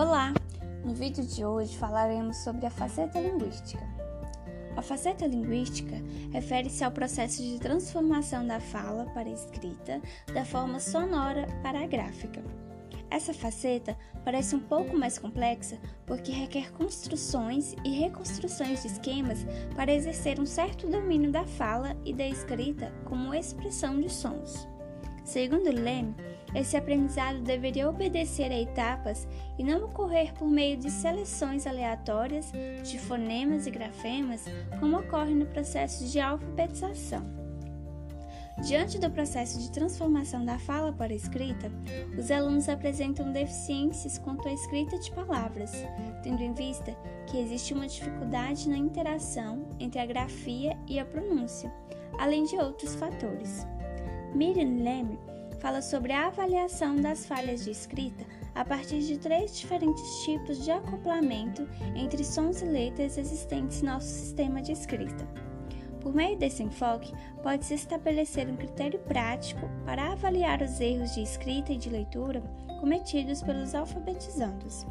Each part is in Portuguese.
Olá! No vídeo de hoje falaremos sobre a faceta linguística. A faceta linguística refere-se ao processo de transformação da fala para a escrita da forma sonora para a gráfica. Essa faceta parece um pouco mais complexa porque requer construções e reconstruções de esquemas para exercer um certo domínio da fala e da escrita como expressão de sons. Segundo Leme, esse aprendizado deveria obedecer a etapas e não ocorrer por meio de seleções aleatórias de fonemas e grafemas, como ocorre no processo de alfabetização. Diante do processo de transformação da fala para a escrita, os alunos apresentam deficiências quanto à escrita de palavras, tendo em vista que existe uma dificuldade na interação entre a grafia e a pronúncia, além de outros fatores. Miriam Leme fala sobre a avaliação das falhas de escrita a partir de três diferentes tipos de acoplamento entre sons e letras existentes no nosso sistema de escrita. Por meio desse enfoque, pode-se estabelecer um critério prático para avaliar os erros de escrita e de leitura cometidos pelos alfabetizandos,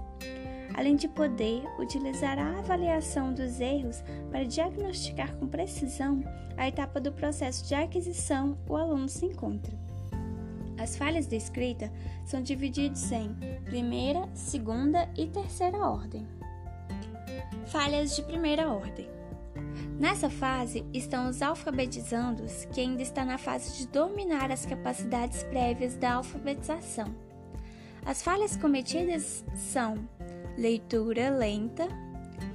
além de poder utilizar a avaliação dos erros para diagnosticar com precisão a etapa do processo de aquisição o aluno se encontra. As falhas de escrita são divididas em primeira, segunda e terceira ordem. Falhas de primeira ordem. Nessa fase estão os alfabetizandos, que ainda está na fase de dominar as capacidades prévias da alfabetização. As falhas cometidas são leitura lenta,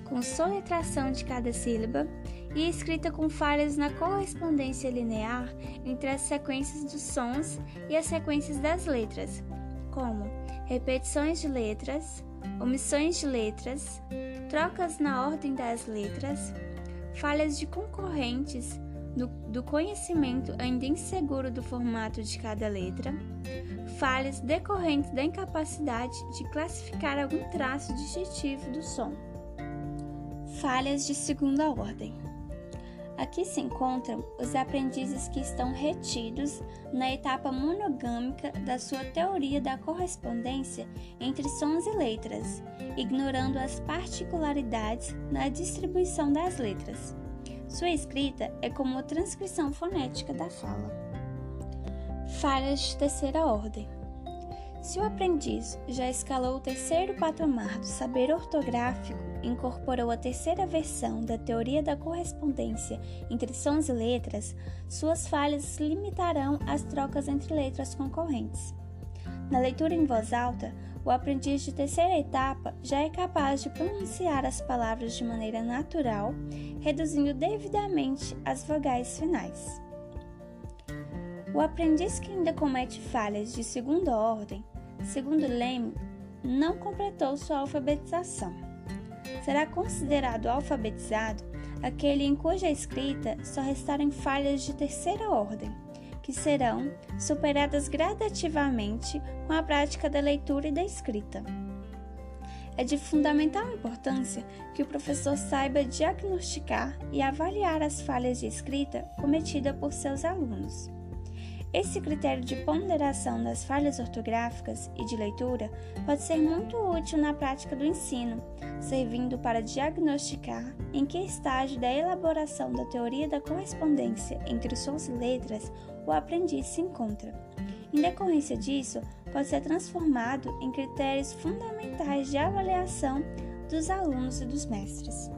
com soletração de cada sílaba e escrita com falhas na correspondência linear entre as sequências dos sons e as sequências das letras, como repetições de letras, omissões de letras, trocas na ordem das letras, falhas de concorrentes do, do conhecimento ainda inseguro do formato de cada letra, falhas decorrentes da incapacidade de classificar algum traço digestivo do som, falhas de segunda ordem. Aqui se encontram os aprendizes que estão retidos na etapa monogâmica da sua teoria da correspondência entre sons e letras, ignorando as particularidades na distribuição das letras. Sua escrita é como a transcrição fonética da fala. Falhas de terceira ordem. Se o aprendiz já escalou o terceiro patamar do saber ortográfico, incorporou a terceira versão da teoria da correspondência entre sons e letras, suas falhas limitarão às trocas entre letras concorrentes. Na leitura em voz alta, o aprendiz de terceira etapa já é capaz de pronunciar as palavras de maneira natural, reduzindo devidamente as vogais finais. O aprendiz que ainda comete falhas de segunda ordem segundo Leme, não completou sua alfabetização. Será considerado alfabetizado aquele em cuja escrita só restarem falhas de terceira ordem, que serão superadas gradativamente com a prática da leitura e da escrita. É de fundamental importância que o professor saiba diagnosticar e avaliar as falhas de escrita cometidas por seus alunos. Esse critério de ponderação das falhas ortográficas e de leitura pode ser muito útil na prática do ensino, servindo para diagnosticar em que estágio da elaboração da teoria da correspondência entre e letras o aprendiz se encontra. Em decorrência disso, pode ser transformado em critérios fundamentais de avaliação dos alunos e dos mestres.